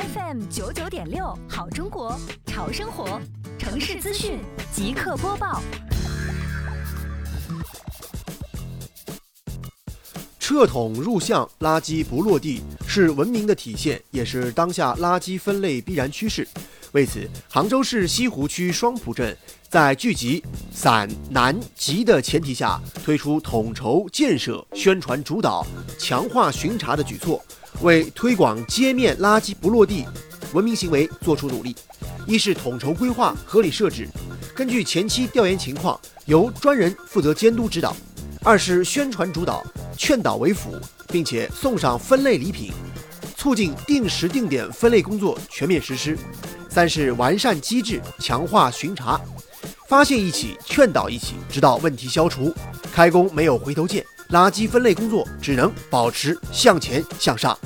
FM 九九点六，好中国，潮生活，城市资讯即刻播报。撤桶入巷，垃圾不落地，是文明的体现，也是当下垃圾分类必然趋势。为此，杭州市西湖区双浦镇在聚集散南集的前提下，推出统筹建设、宣传主导、强化巡查的举措，为推广街面垃圾不落地文明行为作出努力。一是统筹规划、合理设置，根据前期调研情况，由专人负责监督指导；二是宣传主导、劝导为辅，并且送上分类礼品，促进定时定点分类工作全面实施。三是完善机制，强化巡查，发现一起，劝导一起，直到问题消除。开工没有回头箭，垃圾分类工作只能保持向前向上。